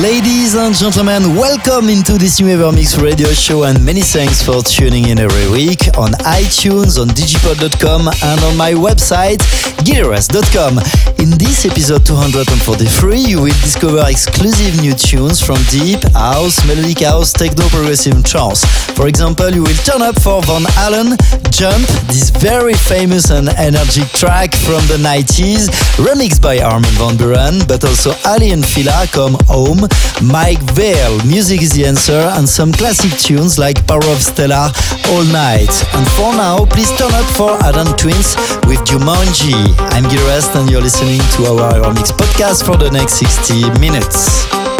Ladies and gentlemen, welcome into this new Evermix radio show and many thanks for tuning in every week on iTunes, on digipod.com and on my website, gileverest.com. In this episode 243, you will discover exclusive new tunes from deep house, melodic house, techno, progressive trance. For example, you will turn up for Van Halen, Jump, this very famous and energetic track from the 90s, remixed by Armin van Buuren, but also Aly and Fila come home, Mike Vale, Music is the answer, and some classic tunes like Power of Stella, All Night. And for now, please turn up for Adam Twins with Jumanji. I'm Gil Everest and you're listening to our Remix podcast for the next 60 minutes.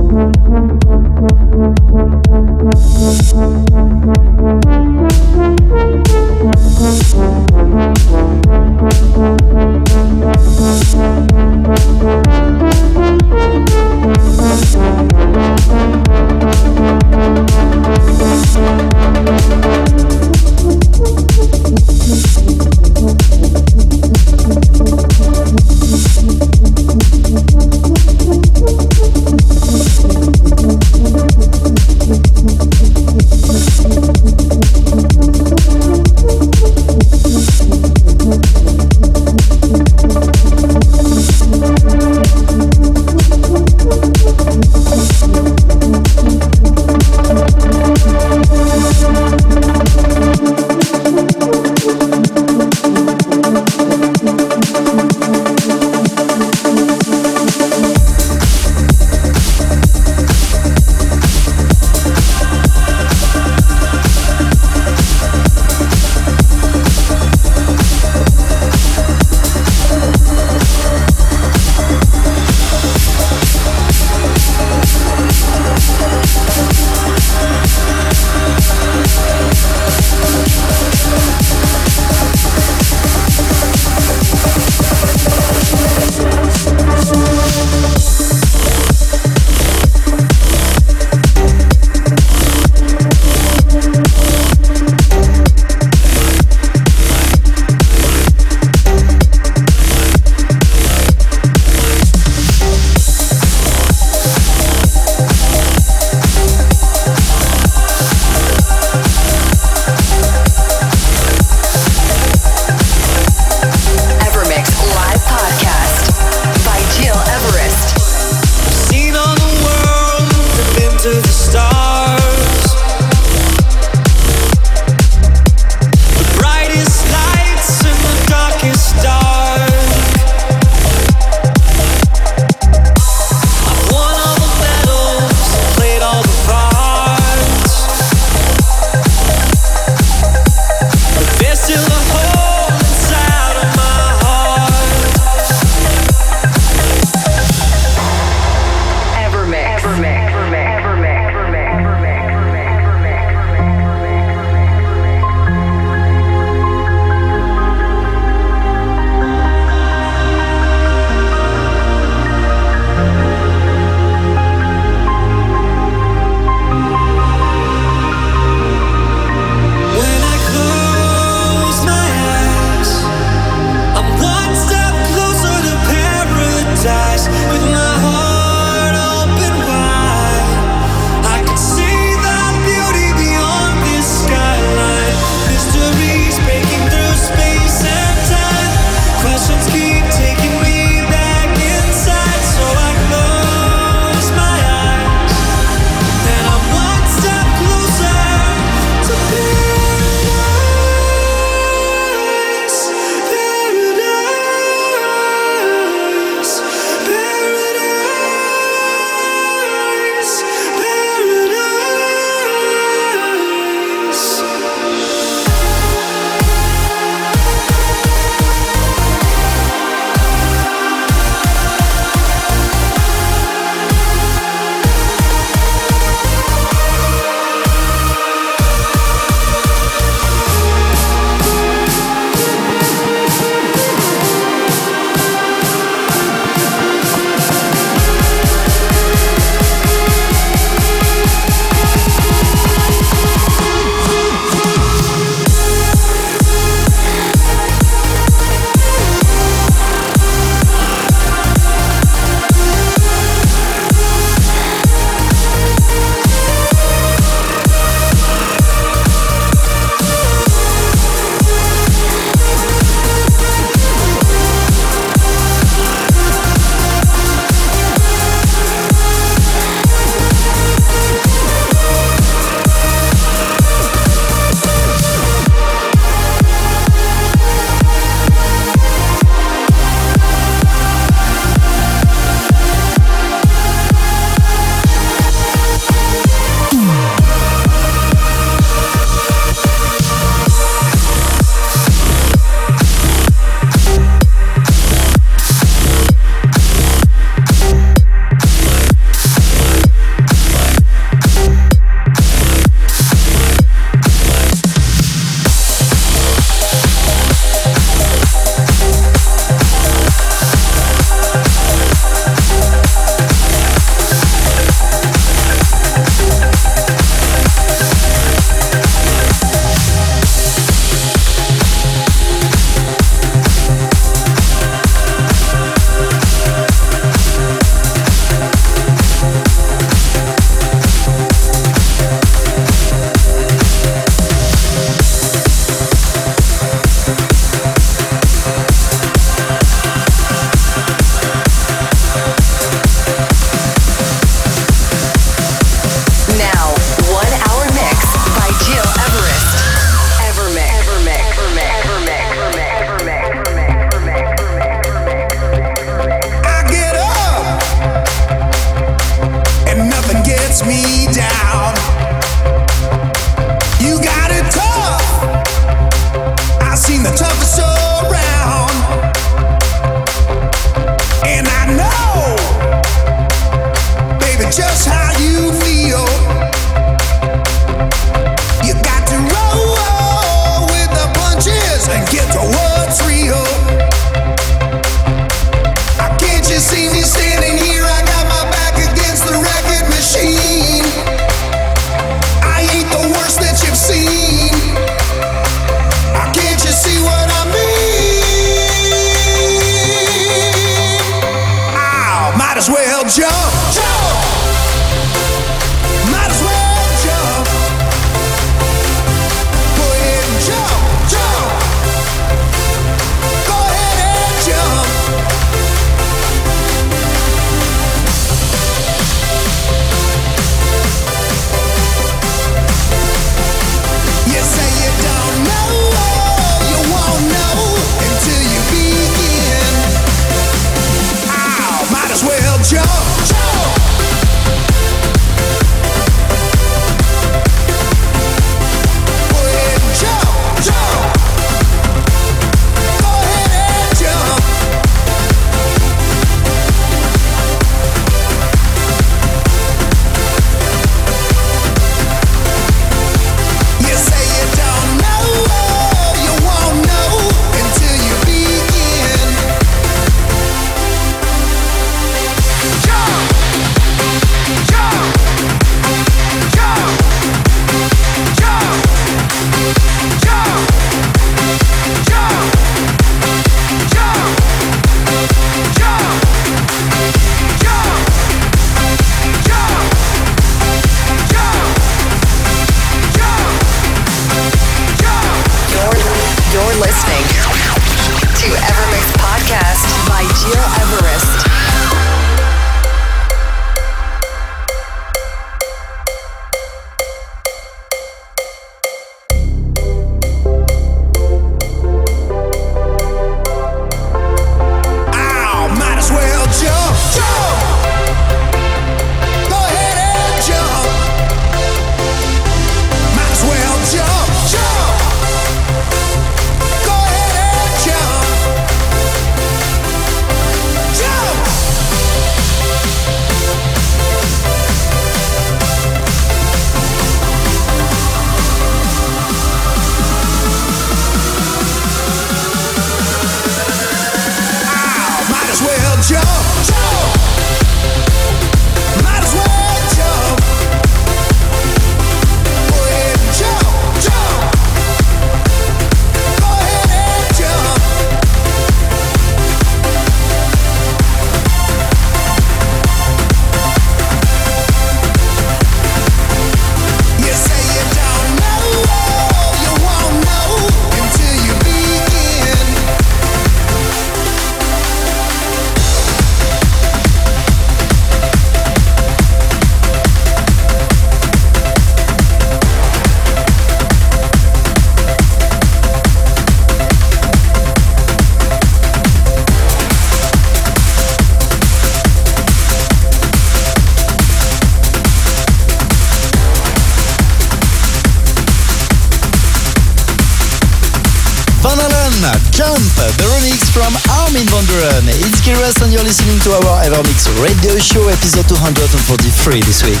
Jump, the remix from Armin van Buuren. It's Everest and you're listening to our Evermix radio show episode 243 this week.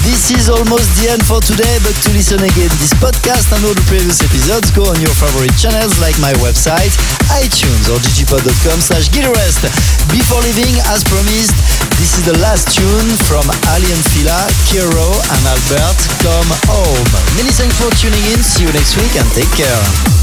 This is almost the end for today, but to listen again this podcast and all the previous episodes, go on your favorite channels like my website, iTunes or digipod.com slash Rest. Before leaving, as promised, this is the last tune from Aly and Fila, Kiro and Albert, Come Home. Many thanks for tuning in, see you next week and take care.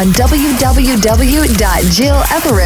On www.gileverest.com.